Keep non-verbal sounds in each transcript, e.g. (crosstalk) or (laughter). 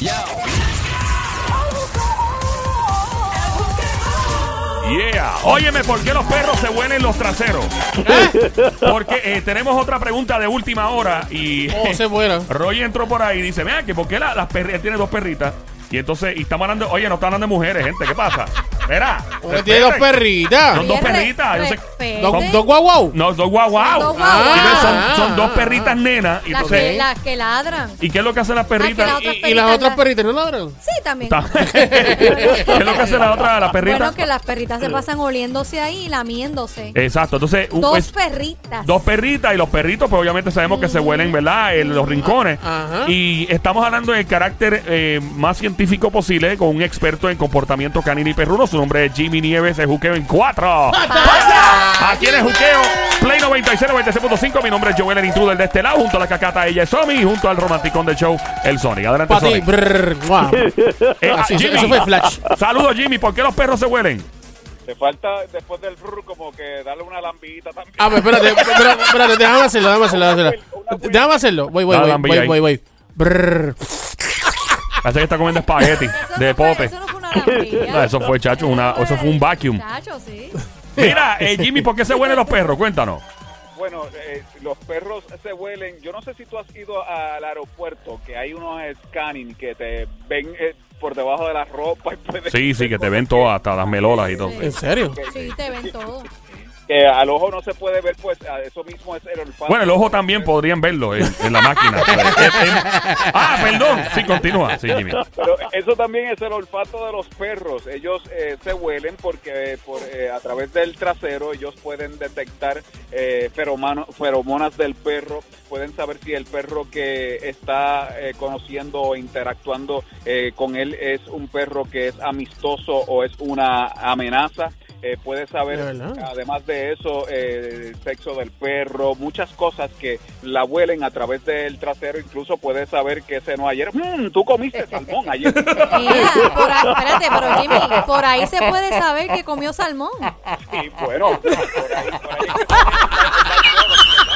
Yeah. Óyeme, ¿por qué los perros se huelen los traseros? Porque eh, tenemos otra pregunta de última hora y Oh, se muera. (laughs) Roy entró por ahí y dice, vea que por qué la- las perritas, tiene dos perritas y entonces, y estamos hablando, oye, no está hablando de mujeres, gente, ¿qué pasa? Porque tiene dos perritas. Son dos perritas, yo sé- respete. Dos, dos guau guau. No, dos guau guau. Dos guau Y entonces guau. son, son dos perritas nenas. Y Las entonces, que, las que ladran. ¿y qué es lo que hacen las perritas? Ah, que la Y, y las otras perritas no ladran. Sí, también. Está- (laughs) ¿Qué es lo que hace la otra, la perrita? Bueno, que las perritas se pasan oliéndose ahí y lamiéndose. Exacto, entonces un- Dos pues, perritas. dos perritas y los perritos, pues obviamente sabemos que se huelen, ¿verdad? En los rincones. Ajá. Y estamos hablando del carácter eh, más científico posible con un experto en comportamiento canino y perruno. Su nombre es Jimmy Nieves, el juqueo en cuatro. Aquí en el juqueo, Play 96, 96.5. Mi nombre es Joel, el intruder de este lado. Junto a la cacata, ella es Somi. Junto al romanticón del show, el Sonic. Adelante, Para ti. Sonic. brrr, guau. (laughs) Eh, Así, Jimmy. eso fue flash. Saludos, Jimmy. ¿Por qué los perros se huelen? Te falta después del brr como que darle una lambita también. Ah, pues espérate, (laughs) espérate, espérate, déjame hacerlo, déjame hacerlo, déjame hacerlo. Déjame hacerlo. Voy, voy, voy, voy, voy, voy. Brrr. Parece que está comiendo espagueti de fue- pote. Eso no fue eso chacho, una- eso fue un vacuum. Chacho, sí. Mira, eh, Jimmy, ¿por qué se huelen los perros? Cuéntanos. Bueno, eh, los perros se huelen. Yo no sé si tú has ido al aeropuerto, que hay unos scanning que te ven eh, por debajo de la ropa. Y puedes Sí, sí, que te ven (laughs) todas, hasta las melolas y todo. ¿En serio? Sí, te ven todo. Que al ojo no se puede ver, pues a eso mismo es el olfato. Bueno, el ojo también podrían verlo en, en la máquina. Eh, eh, ah, perdón. Sí, continúa. Sí, Jimmy. Pero eso también es el olfato de los perros. Ellos eh, se huelen porque por, eh, a través del trasero ellos pueden detectar eh, feromano- feromonas del perro. Pueden saber si el perro que está eh, conociendo o interactuando eh, con él es un perro que es amistoso o es una amenaza. Eh, puede saber, además de eso, eh, el sexo del perro, muchas cosas que la huelen a través del trasero. Incluso puede saber que cenó ayer. "Mm, tú comiste salmón ayer. (laughs) Mira, por ahí, espérate, pero Jimmy, por ahí se puede saber que comió salmón. Sí, bueno, por ahí, por ahí (laughs) es que sale el byproduct, ¿verdad?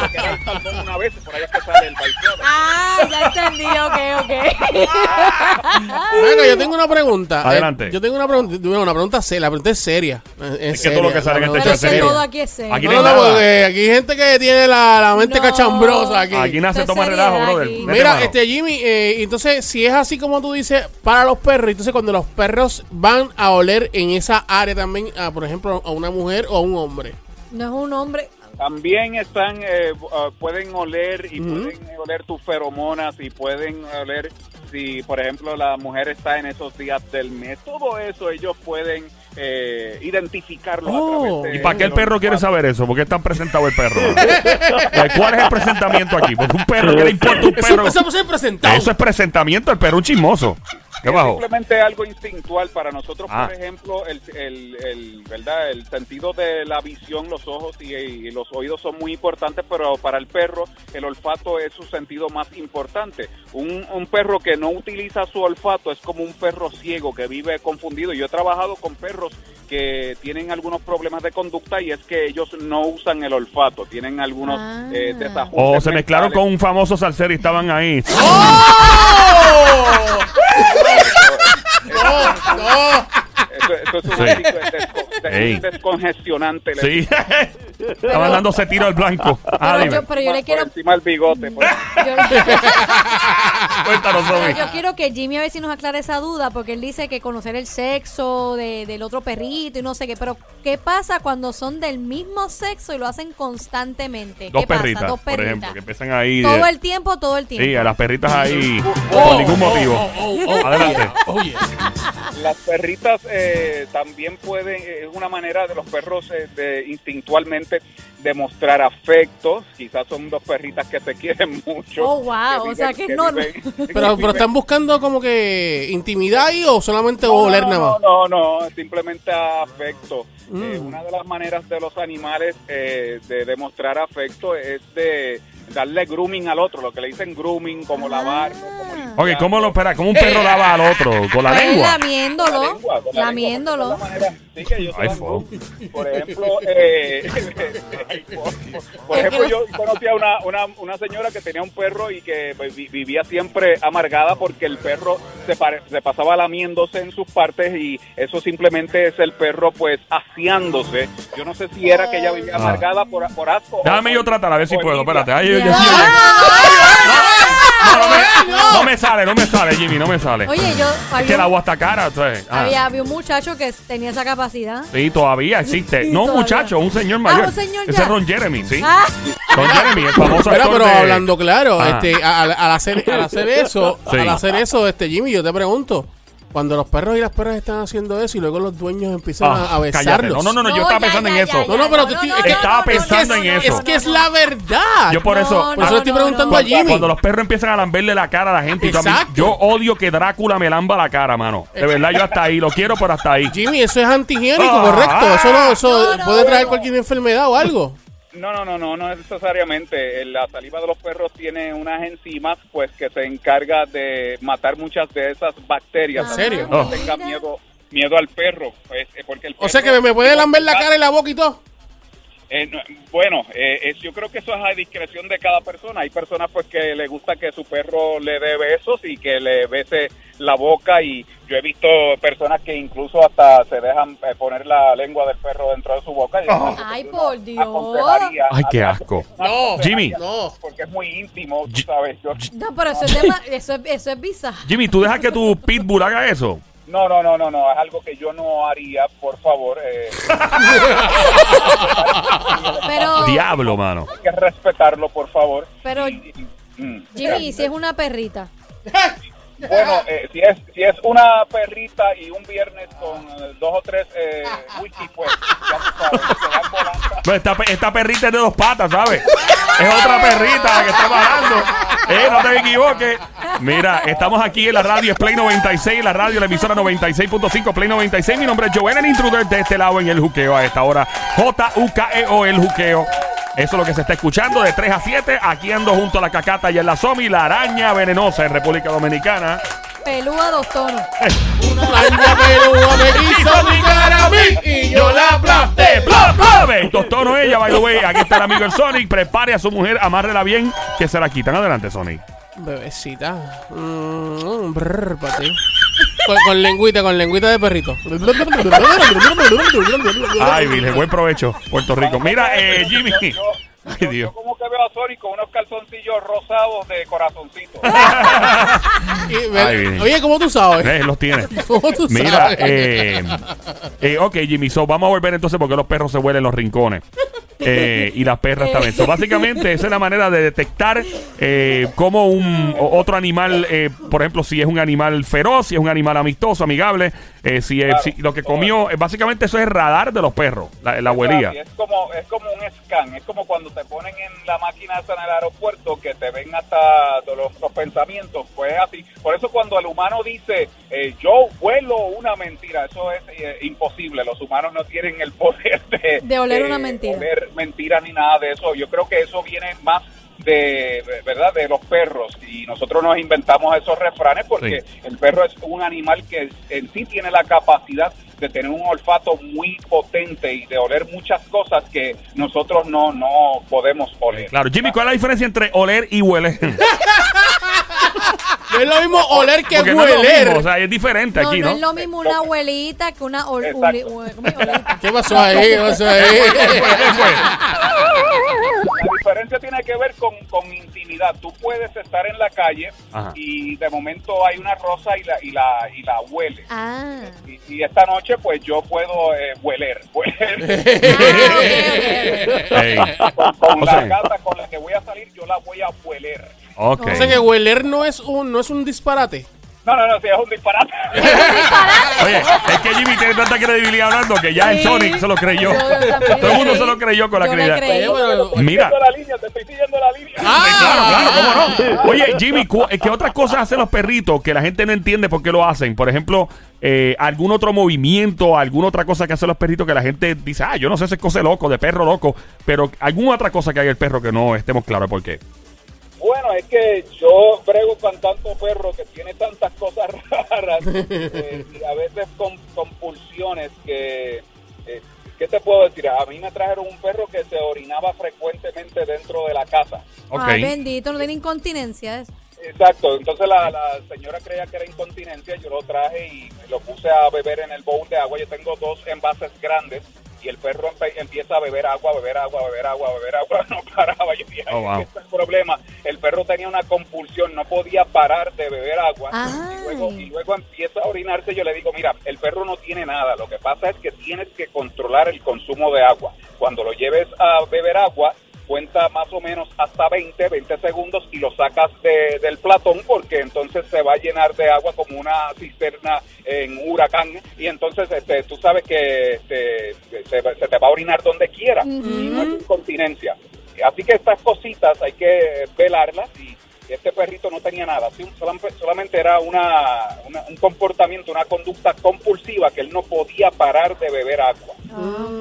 Porque era el salmón una vez, por ahí es que sale el byproduct. Ah, ya entendí, ok, ok. (laughs) Venga, yo tengo una pregunta. Adelante. Eh, yo tengo una pregunta, bueno, una pregunta seria, la pregunta es seria. Eh, Es que todo lo que sale en este Pero show es es que serio. todo aquí es serio. Aquí No, no porque aquí hay gente que tiene la, la mente No. cachambrosa aquí. Aquí nace Esto es toma relajo, brother. aquí. Mira, mano. este Jimmy, eh, entonces si es así como tú dices para los perros, entonces cuando los perros van a oler en esa área también, a, por ejemplo, a una mujer o a un hombre. No es un hombre. También están, eh, uh, pueden oler y pueden oler tus feromonas y pueden oler si, por ejemplo, la mujer está en esos días del mes. Todo eso ellos pueden eh, identificarlo Oh. a través de... ¿Y para qué el perro quiere saber eso? ¿Por qué está presentado el perro? (laughs) ¿Cuál es el presentamiento aquí? Porque un perro, ¿qué le importa un Eso perro? empezamos a ser presentado. Eso es presentamiento, el perro un chismoso. ¿Qué Es simplemente algo instintual para nosotros, Ah. por ejemplo, el, el, el- ¿verdad? el sentido de la visión, los ojos y, y los oídos son muy importantes, pero para el perro el olfato es su sentido más importante. Un, un perro que no utiliza su olfato es como un perro ciego que vive confundido. Yo he trabajado con perros que tienen algunos problemas de conducta y es que ellos no usan el olfato, tienen algunos Ah. eh, desajustes O se mezclaron mentales. con un famoso salsero y estaban ahí. ¡Oh! No, no. Eso, eso es un Sí. desco- de- descongestionante. Sí. (laughs) Estaban dándose tiro al blanco. Ah, Pero dime. yo, pero yo le por quiero. encima del bigote. pues. (laughs) yo- (laughs) Cuéntanos, yo quiero que Jimmy a ver si nos aclare esa duda, porque él dice que conocer el sexo de- del otro perrito y no sé qué. Pero, ¿qué pasa cuando son del mismo sexo y lo hacen constantemente? Dos ¿Qué pasa? perritas, Dos por ejemplo, perritas. que empiezan ahí. Todo de- el tiempo, todo el tiempo. Sí, a las perritas ahí Oh, por ningún motivo. oh, oh, oh, Adelante. oh, yeah. Las perritas eh, también pueden, eh, es una manera de los perros eh, de instintualmente demostrar afecto. Quizás son dos perritas que se quieren mucho. Oh, wow, que o sea, que es viven- (laughs) normal. viven- Pero, que pero viven- están buscando como que intimidad ahí o solamente No, oler no, nada más. No, no, no, simplemente afecto. Mm. Eh, una de las maneras de los animales eh, de demostrar afecto es de darle grooming al otro, lo que le dicen grooming, como Ah. lavarlo, como Ok, ¿cómo lo espera? ¿Cómo un perro lava al otro? ¿Con la Pues lengua? lamiéndolo. La lengua, con la lamiéndolo. lengua, porque es la manera- sí, que ellos se Ay, dan fo. gusto. Por ejemplo, eh, ay, por ejemplo, yo conocí a una, una, una señora que tenía un perro y que vi- vivía siempre amargada porque el perro se, pare- se pasaba lamiéndose en sus partes y eso simplemente es el perro pues aseándose. Yo no sé si era que ella vivía Ah. amargada por, por asco. o Déjame yo tratar a ver si o puedo. envidia. Espérate. Ay, yo- yo- Ya. no, no me, no me sale, no me sale, Jimmy, no me sale. Oye, yo. es que el agua está cara. entonces, ah. había, había un muchacho que tenía esa capacidad. Sí, todavía existe. Sí, no un todavía. muchacho, un señor Ah, mayor. un señor Ese ya. es Ron Jeremy, sí. Ah, Ron Jeremy, el famoso Pero, actor pero de- hablando claro, este, al, al hacer, al hacer eso, Sí. al hacer eso, este Jimmy, yo te pregunto, cuando los perros y las perras están haciendo eso y luego los dueños empiezan Ah, a, a cállate. besarlos. No, no, no, no, yo estaba ya, pensando ya, en ya, eso. No, no, pero tú- estaba pensando en eso. Es que es la verdad. Yo por No, eso. por eso le estoy preguntando no. a Jimmy. cuando los perros empiezan a lamberle la cara a la gente, y a yo odio que Drácula me lamba la cara, mano. De verdad, yo hasta ahí, lo quiero, pero hasta ahí. Jimmy, eso es antihigiénico, Ah. correcto. Eso no, eso No, no, puede traer cualquier enfermedad o algo. No, no, no, no, no necesariamente. La saliva de los perros tiene unas enzimas, pues, que se encarga de matar muchas de esas bacterias. ¿En serio? No Oh. tenga miedo, miedo al perro, pues, eh, porque el O sea que perro- me puede lamber la cara y la boca y todo. Eh, no, bueno, eh, es- yo creo que eso es a discreción de cada persona. Hay personas pues que le gusta que su perro le dé besos y que le bese la boca y yo he visto personas que incluso hasta se dejan eh, poner la lengua del perro dentro de su boca. Y es Ay, por Dios. Ay, qué asco. No, Jimmy. No. Porque es muy íntimo, tú sabes. Yo- No, pero eso es, dema- eso es, eso es bizarro. Jimmy, ¿tú dejas que tu pitbull haga eso? No, no, no, no, no, es algo que yo no haría, por favor. eh, (laughs) Pero, Diablo, mano. hay que respetarlo, por favor. pero Y- y- mm. Jimmy, ¿y si es una perrita? (laughs) Bueno, eh, si es si es una perrita y un viernes con eh, dos o tres eh, whisky, pues ya tú sabes, se dan volantas. No, esta, pe- esta perrita es de dos patas, ¿sabes? Es otra perrita la que está bajando. Eh, no te equivoques. Mira, estamos aquí en la radio, es Play 96, la radio, la emisora 96.5, Play 96. Mi nombre es Joel, el intruder de este lado en el juqueo a esta hora. J-U-K-E-O, E el juqueo. Eso es lo que se está escuchando de 3 a 7. Aquí ando junto a la cacata y en la Somi, la araña venenosa en República Dominicana. Pelúa dos tonos. Una araña pelúa me (laughs) quiso picar a mí y yo la aplasté. ¡Plop, plop! Estos tonos ella, by the way. Aquí está el amigo el Sonic. Prepare a su mujer, amárrela bien, que se la quitan. Adelante, Sonic. Bebecita. Mm, brr, pa' ti. Con, con lengüita, con lengüita de perrito. Ay, Virgen, buen provecho, Puerto Rico. Mira, eh, Jimmy. Ay, yo- Dios. Que veo a Sonic con unos calzoncillos rosados de corazoncito. (laughs) Ay. Oye, ¿cómo tú sabes? Eh, los tiene. (laughs) ¿Cómo tú Mira, sabes? eh, eh, ok, Jimmy, so vamos a volver entonces porque los perros se huelen los rincones. Eh, y las perras también. So, básicamente, esa es la manera de detectar eh, cómo un otro animal, eh, por ejemplo, si es un animal feroz, si es un animal amistoso, amigable, eh, si, es- Claro. si lo que comió, eh, básicamente eso es el radar de los perros, la, la abuelía. Es como, es como un scan, es como cuando te ponen en la máquina esa en el aeropuerto que te ven hasta los, los pensamientos, pues es así. Por eso cuando el humano dice, eh, yo vuelo una mentira, eso es eh, imposible. Los humanos no tienen el poder de, De oler una mentira. oler mentira ni nada de eso. Yo creo que eso viene más de verdad de los perros y nosotros nos inventamos esos refranes porque el perro es un animal que en sí tiene la capacidad de tener un olfato muy potente y de oler muchas cosas que nosotros no no podemos oler. Claro, Jimmy, ¿cuál es la diferencia entre oler y hueler? (laughs) No es lo mismo oler que Porque no hueler. mismo, o sea, es diferente No, aquí, no ¿no? es lo mismo una abuelita que una ol-. ¿Qué pasó ahí? ¿Qué pasó ahí? ¿Qué fue? La tiene que ver con, con intimidad. Tú puedes estar en la calle Ajá. y de momento hay una rosa y la y la y la hueles. Ah. Y, y esta noche pues yo puedo eh, hueler, (laughs) hueler. Ey. con, con la sea- gata con la que voy a salir yo la voy a hueler. Ok. O sea que hueler no es un, no es un disparate. No, no, no, si (laughs) es un disparate. Oye, es que Jimmy tiene tanta credibilidad hablando que ya el Sí. Sonic se lo creyó. Yo también Todo el mundo se lo creyó con la Yo le credibilidad. creí. Mira. siguiendo la línea, te estoy siguiendo la línea. Claro, claro, cómo no. Oye, Jimmy, cu- ¿qué otras cosas hacen los perritos que la gente no entiende por qué lo hacen? Por ejemplo, eh, algún otro movimiento, alguna otra cosa que hacen los perritos que la gente dice, ah, yo no sé, ese es cosa de loco, de perro loco, pero alguna otra cosa que hay el perro que no estemos claros por qué. Bueno, es que yo brego con tanto perro que tiene tantas cosas (laughs) raras eh, y a veces con compulsiones que, eh, ¿qué te puedo decir? A mí me trajeron un perro que se orinaba frecuentemente dentro de la casa. Ok. Ay, bendito, no tiene incontinencia. eso. Exacto, entonces la, la señora creía que era incontinencia, yo lo traje y lo puse a beber en el bowl de agua. Yo tengo dos envases grandes y el perro empe- empieza a beber agua, beber agua, beber agua, beber agua, (laughs) no paraba. Yo dije, Oh, "Ay, wow. este es el problema. El perro tenía una compulsión, no podía parar de beber agua y luego, y luego empieza a orinarse. Yo le digo, mira, el perro no tiene nada, lo que pasa es que tienes que controlar el consumo de agua. Cuando lo lleves a beber agua, cuenta más o menos hasta 20, 20 segundos y lo sacas de- del platón porque entonces se va a llenar de agua como una cisterna en un huracán y entonces este, tú sabes que este, se, se te va a orinar donde quiera y no es incontinencia. Así que estas cositas hay que velarlas y este perrito no tenía nada, solamente era una, una- un comportamiento, una conducta compulsiva que él no podía parar de beber agua.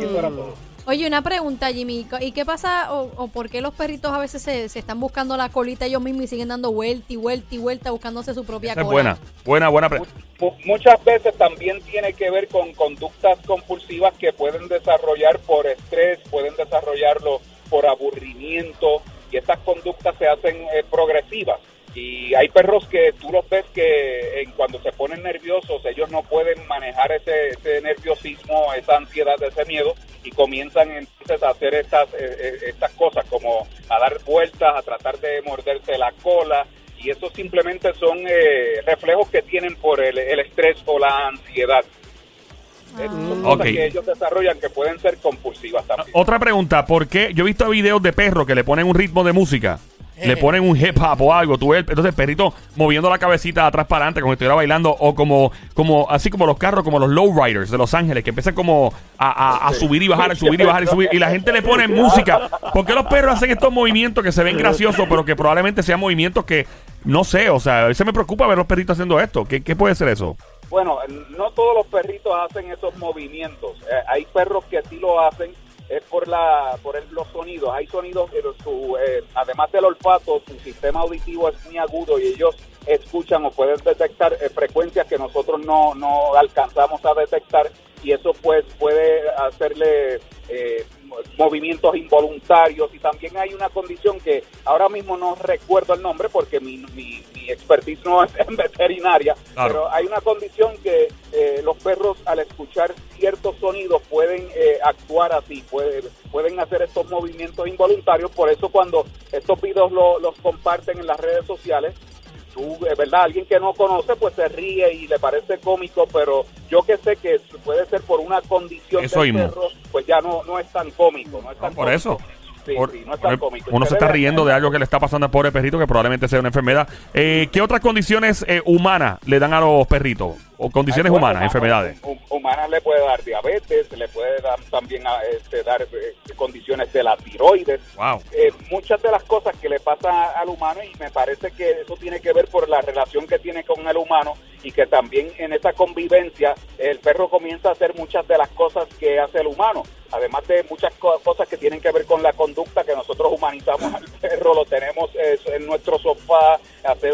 Eso era todo. Oye, una pregunta, Jimmy. ¿Y qué pasa o, o por qué los perritos a veces se, se están buscando la colita ellos mismos y siguen dando vuelta y vuelta y vuelta buscándose su propia Esa es cola? buena, buena, buena. pre- Mu- Muchas veces también tiene que ver con conductas compulsivas que pueden desarrollar por estrés, pueden desarrollarlo por aburrimiento y estas conductas se hacen eh, progresivas. Y hay perros que tú los ves que en cuando se ponen nerviosos ellos no pueden manejar ese, ese nerviosismo, esa ansiedad, ese miedo y comienzan entonces a hacer estas, eh, eh, estas cosas como a dar vueltas, a tratar de morderse la cola y eso simplemente son eh, reflejos que tienen por el, el estrés o la ansiedad. Eh, Son cosas que ellos desarrollan que pueden ser compulsivas también. Otra pregunta, ¿por qué? Yo he visto videos de perros que le ponen un ritmo de música. Le Eh. ponen un hip hop o algo, tú ves, entonces el perrito moviendo la cabecita atrás para adelante como si estuviera bailando o como, como así como los carros, como los lowriders de Los Ángeles, que empiezan como a, a- a subir y bajar, a subir y bajar y subir, y la gente le pone música. ¿Por qué los perros hacen estos movimientos que se ven graciosos, pero que probablemente sean movimientos que, no sé, o sea, a veces me preocupa ver los perritos haciendo esto? ¿Qué, qué puede ser eso? Bueno, no todos los perritos hacen esos movimientos. Eh, hay perros que sí lo hacen es por la por el- los sonidos. Hay sonidos que su, eh, además del olfato, su sistema auditivo es muy agudo y ellos escuchan o pueden detectar eh, frecuencias que nosotros no, no alcanzamos a detectar y eso pues puede hacerle eh, movimientos involuntarios y también hay una condición que ahora mismo no recuerdo el nombre porque mi, mi, mi expertise no es (laughs) en veterinaria, Claro. pero hay una condición que eh, los perros al escuchar ciertos sonidos pueden eh, actuar así, puede- pueden hacer estos movimientos involuntarios, por eso cuando estos videos lo- los comparten en las redes sociales, tú, eh, ¿verdad? Alguien que no conoce pues se ríe y le parece cómico, pero yo que sé que puede ser por una condición Eso del perro, pues ya no, no es tan cómico, no es tan No, por cómico. eso. Sí, Por- sí, no es por- tan cómico. uno se está riendo de algo que le está pasando al pobre perrito que probablemente sea una enfermedad. Eh, ¿Qué otras condiciones eh, humanas le dan a los perritos? O condiciones humanas, enfermedades. hum- Humanas le puede dar diabetes, le puede dar también a, este, dar eh, condiciones de la tiroides. Wow. Eh, muchas de las cosas que le pasa al humano y me parece que eso tiene que ver por la relación que tiene con el humano y que también en esa convivencia el perro comienza a hacer muchas de las cosas que hace el humano, además de muchas co- cosas que tienen que ver con la conducta que nosotros humanizamos al (laughs) perro, lo tenemos en nuestro sofá,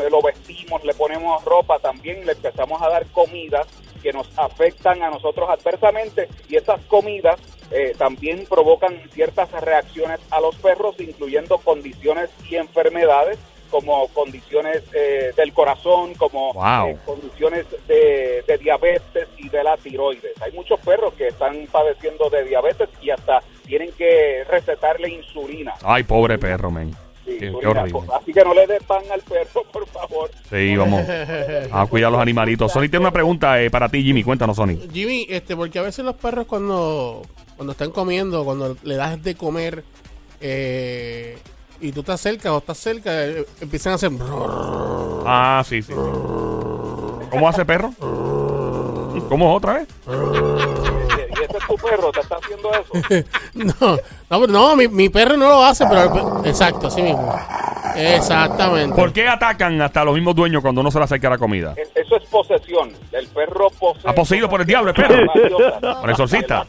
lo vestimos, le ponemos ropa, también le empezamos a dar comidas que nos afectan a nosotros adversamente y esas comidas eh, también provocan ciertas reacciones a los perros, incluyendo condiciones y enfermedades como condiciones eh, del corazón, como Wow. eh, condiciones de, de diabetes y de la tiroides. Hay muchos perros que están padeciendo de diabetes y hasta tienen que recetarle insulina. Ay, pobre perro, men. Sí, Qué, qué insulina. horrible. Así que no le dé pan al perro, (laughs) por favor. Sí, vamos a cuidar a los animalitos. Sony tiene una pregunta eh, para ti, Jimmy. Cuéntanos, Sony. Jimmy, este, porque a veces los perros cuando, cuando están comiendo, cuando le das de comer eh, y tú estás cerca o estás cerca, eh, empiezan a hacer... Ah, sí, sí. sí. ¿Cómo hace perro? ¿Cómo otra vez? Tu perro, te está haciendo eso. (laughs) No, no, no mi, mi perro no lo hace, pero... Exacto, así mismo. Exactamente. ¿Por qué atacan hasta los mismos dueños cuando uno se le acerca la comida? Es- Eso es posesión. El perro posee. ¿Ha poseído por el diablo el perro? ¿Por el exorcista?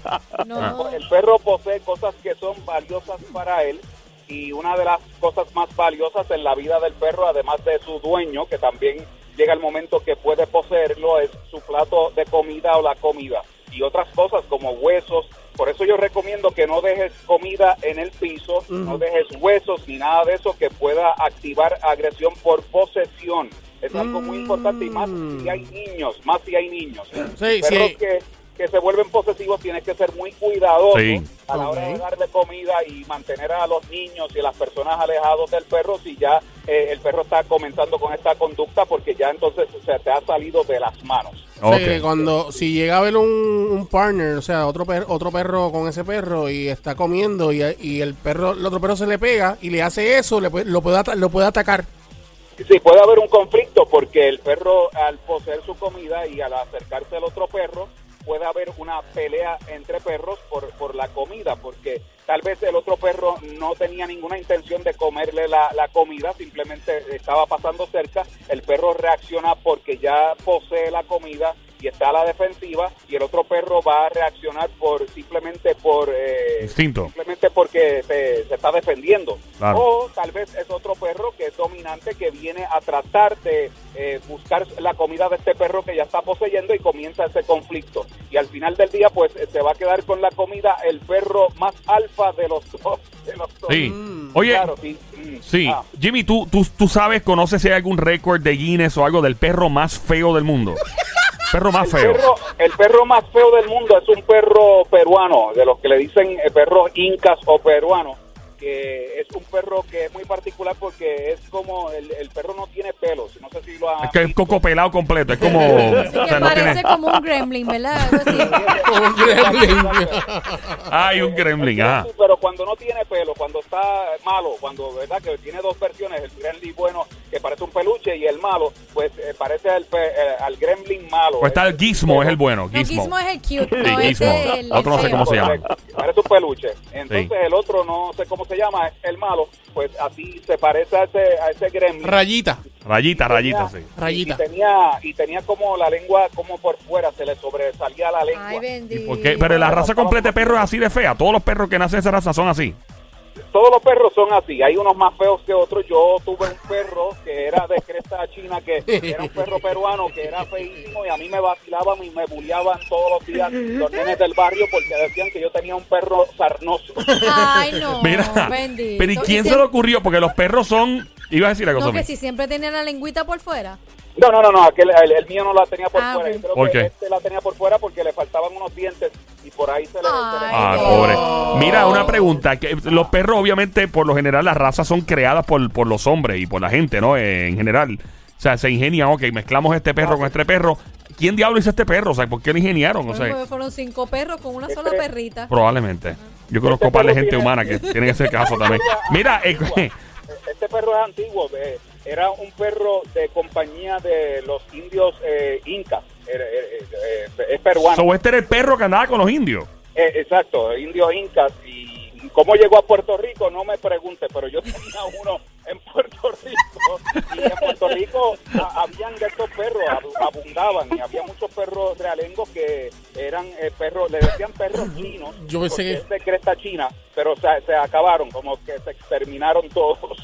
No. El perro posee cosas que son valiosas para él y una de las cosas más valiosas en la vida del perro, además de su dueño, que también llega el momento que puede poseerlo, es su plato de comida o la comida y otras cosas como huesos. Por eso yo recomiendo que no dejes comida en el piso, no dejes huesos ni nada de eso que pueda activar agresión por posesión. Es algo muy importante y más si hay niños, más si hay niños. Sí, sí. que, que se vuelven posesivos tienes que ser muy cuidadoso Sí. a la hora de darle comida y mantener a los niños y a las personas alejados del perro si ya eh, el perro está comenzando con esta conducta porque ya entonces se te ha salido de las manos. O sea, Ok. que cuando si llega a ver un, un partner, o sea, otro per- otro perro con ese perro y está comiendo y, y el perro, el otro perro se le pega y le hace eso, le puede- lo puede lo puede atacar. Sí, puede haber un conflicto porque el perro al poseer su comida y al acercarse al otro perro puede haber una pelea entre perros por, por la comida porque tal vez el otro perro no tenía ninguna intención de comerle la, la comida, simplemente estaba pasando cerca, el perro reacciona porque ya posee la comida y está a la defensiva y el otro perro va a reaccionar por simplemente por eh, Instinto. simplemente porque se, se está defendiendo. Claro. O tal vez es otro perro que es dominante que viene a tratar de eh, buscar la comida de este perro que ya está poseyendo y comienza ese conflicto. Y al final del día, pues se va a quedar con la comida el perro más alfa de los (laughs) dos. de los dos. Sí. Oye, Claro, sí. mm, sí. ah. Jimmy, ¿tú, tú, tú sabes, conoces si hay algún récord de Guinness o algo del perro más feo del mundo. (laughs) perro más El feo. perro, el perro más feo del mundo es un perro peruano, de los que le dicen eh, perros incas o peruanos, que es un perro que es muy particular porque es como el, el perro no tiene pelos. No sé si lo ha Es que es coco pelado completo. Es como. Así o sea, no parece tiene- como un gremlin, ¿verdad? (laughs) Un gremlin. Hay un gremlin, ajá. Sí, pero cuando no tiene pelo, cuando está malo, cuando verdad que tiene dos versiones, el gremlin bueno que parece un peluche y el malo, pues eh, parece al, pe- eh, al gremlin malo. O está el Gizmo, es el bueno. No, Gizmo. Gizmo es el cute, Sí, no Gizmo. es el... Otro no sé cómo se llama. Parece un peluche. Entonces Sí. el otro no sé cómo se llama, el malo, pues así se parece a ese, a ese gremlin. Rayita, Rayita, rayita, sí. rayita. Y tenía, y tenía como la lengua como por fuera, se le sobresalía la lengua. Ay, bendito. ¿Por qué? Pero la raza completa de perro es así de fea. Todos los perros que nacen de esa raza son así. Todos los perros son así, hay unos más feos que otros. Yo tuve un perro que era de cresta china, que era un perro peruano, que era feísimo y a mí me vacilaban y me bulliaban todos los días los nenes del barrio porque decían que yo tenía un perro sarnoso. Ay, no, (laughs) Mira. bendito. Pero ¿y quién se le ocurrió? Porque los perros son. Ibas a decir algo, No, que si siempre tenía la lengüita por fuera. No, no, no, no, aquel, el, el mío no la tenía por Ah, fuera. ok. Yo creo ¿Por que qué? este la tenía por fuera porque le faltaban unos dientes y por ahí se le... Ah, no. pobre. Mira, una pregunta. que Los perros, obviamente, por lo general, las razas son creadas por, por los hombres y por la gente, ¿no? Eh, en general. O sea, se ingenian, ok, mezclamos este perro con este perro. ¿Quién diablo hizo este perro? O sea, ¿por qué lo ingeniaron? O sea, fueron cinco perros con una sola Este- perrita. probablemente. Yo conozco Este par de gente tiene- humana que tiene ese caso también. Mira, eh, Este perro es antiguo, eh, era un perro de compañía de los indios eh, incas, eh, eh, es peruano. so este era el perro que andaba con los indios. Eh, exacto, indios incas. Y cómo llegó a Puerto Rico, no me pregunte, pero yo tenía (laughs) uno en Puerto Rico. Y en Puerto Rico a- habían de estos perros, ab- abundaban. Y había muchos perros realengos que eran eh, perros, le decían perros chinos. Yo pensé que- es de cresta china, pero se, se acabaron, como que se exterminaron todos.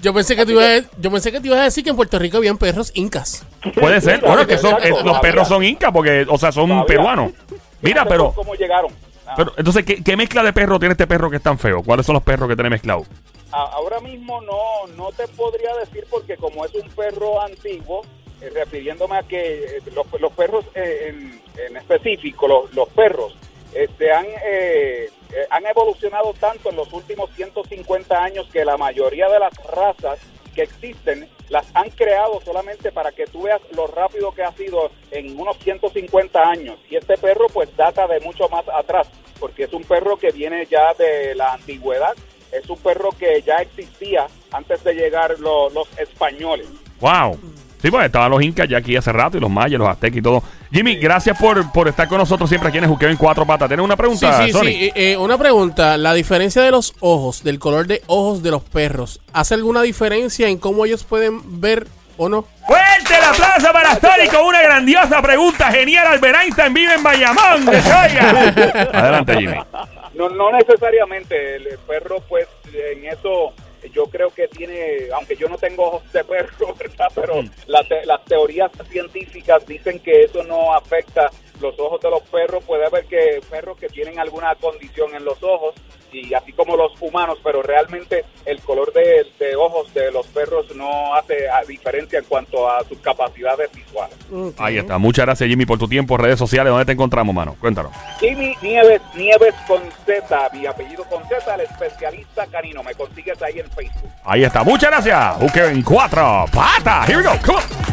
Yo pensé que te iba a, yo pensé que te ibas a decir que en Puerto Rico habían perros incas. Puede ser. Bueno, que son, eh, los perros son incas porque, o sea, son Todavía. peruanos. Mira, No sé pero, ¿Cómo llegaron? Ah. pero entonces, ¿qué, qué mezcla de perro tiene este perro que es tan feo? ¿Cuáles son los perros que tiene mezclado? A- ahora mismo no, no te podría decir porque como es un perro antiguo, eh, refiriéndome a que eh, los, los perros eh, en, en específico, los, los perros, eh, se han, eh, eh, han evolucionado tanto en los últimos 150 años que la mayoría de las razas que existen las han creado solamente para que tú veas lo rápido que ha sido en unos 150 años. Y este perro pues data de mucho más atrás, porque es un perro que viene ya de la antigüedad, es un perro que ya existía antes de llegar lo- los españoles. Wow. Sí, pues estaban los incas ya aquí hace rato y los mayas, los aztecas y todo. Jimmy, gracias por, por estar con nosotros siempre aquí en el Juqueo en Cuatro Patas. ¿Tienes una Sí, pregunta, sí, Sony? sí. Eh, eh, una pregunta. La diferencia de los ojos, del color de ojos de los perros, ¿hace alguna diferencia en cómo ellos pueden ver o no? Fuerte el aplauso para Sony con una grandiosa pregunta. Genial, Albert Einstein vive en Bayamón. que se oiga. (laughs) Adelante, Jimmy. No, no necesariamente el perro, pues en eso yo creo que tiene, aunque yo no tengo ojos de perro. Pero las te- las teorías científicas dicen que eso no afecta los ojos de los perros. Puede haber que perros que tienen alguna condición en los ojos y así como los humanos, pero realmente el color de, de ojos de los perros no hace a diferencia en cuanto a sus capacidades. Ahí está. Muchas gracias, Jimmy, por tu tiempo. Redes sociales, ¿dónde te encontramos, mano? Cuéntanos. Jimmy Nieves, Nieves con Z, mi apellido con Z, el especialista canino. Me consigues ahí en Facebook. Ahí está. Muchas gracias. Juqueo en cuatro patas. Here we go. Come on.